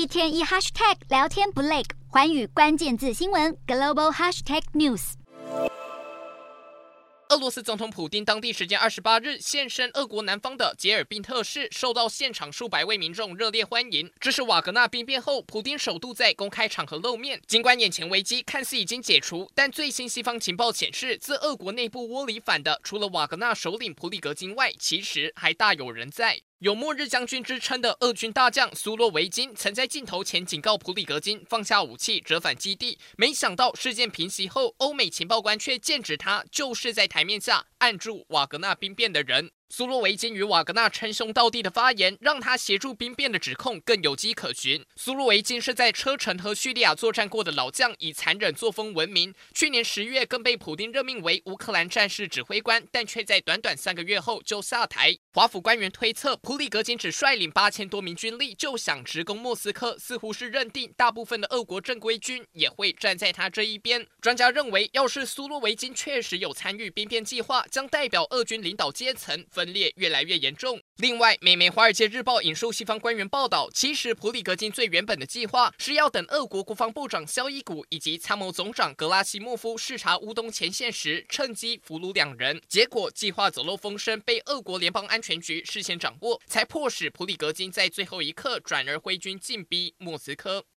一天一 hashtag 聊天不累，环宇关键字新闻 global hashtag news。俄罗斯总统普丁当地时间二十八日现身俄国南方的杰尔宾特市，受到现场数百位民众热烈欢迎。这是瓦格纳兵变后，普丁首度在公开场合露面。尽管眼前危机看似已经解除，但最新西方情报显示，自俄国内部窝里反的，除了瓦格纳首领普里格金外，其实还大有人在。有“末日将军”之称的俄军大将苏洛维金，曾在镜头前警告普里格金放下武器，折返基地。没想到事件平息后，欧美情报官却剑指他就是在台面下按住瓦格纳兵变的人。苏洛维金与瓦格纳称兄道弟的发言，让他协助兵变的指控更有迹可循。苏洛维金是在车臣和叙利亚作战过的老将，以残忍作风闻名。去年十月，更被普丁任命为乌克兰战事指挥官，但却在短短三个月后就下台。华府官员推测，普里格金只率领八千多名军力就想直攻莫斯科，似乎是认定大部分的俄国正规军也会站在他这一边。专家认为，要是苏洛维金确实有参与兵变计划，将代表俄军领导阶层分裂越来越严重。另外，美媒《华尔街日报》引述西方官员报道，其实普里格金最原本的计划是要等俄国国防部长肖伊古以及参谋总长格拉西莫夫视察乌东前线时，趁机俘虏两人。结果计划走漏风声，被俄国联邦安全局事先掌握，才迫使普里格金在最后一刻转而挥军进逼莫斯科。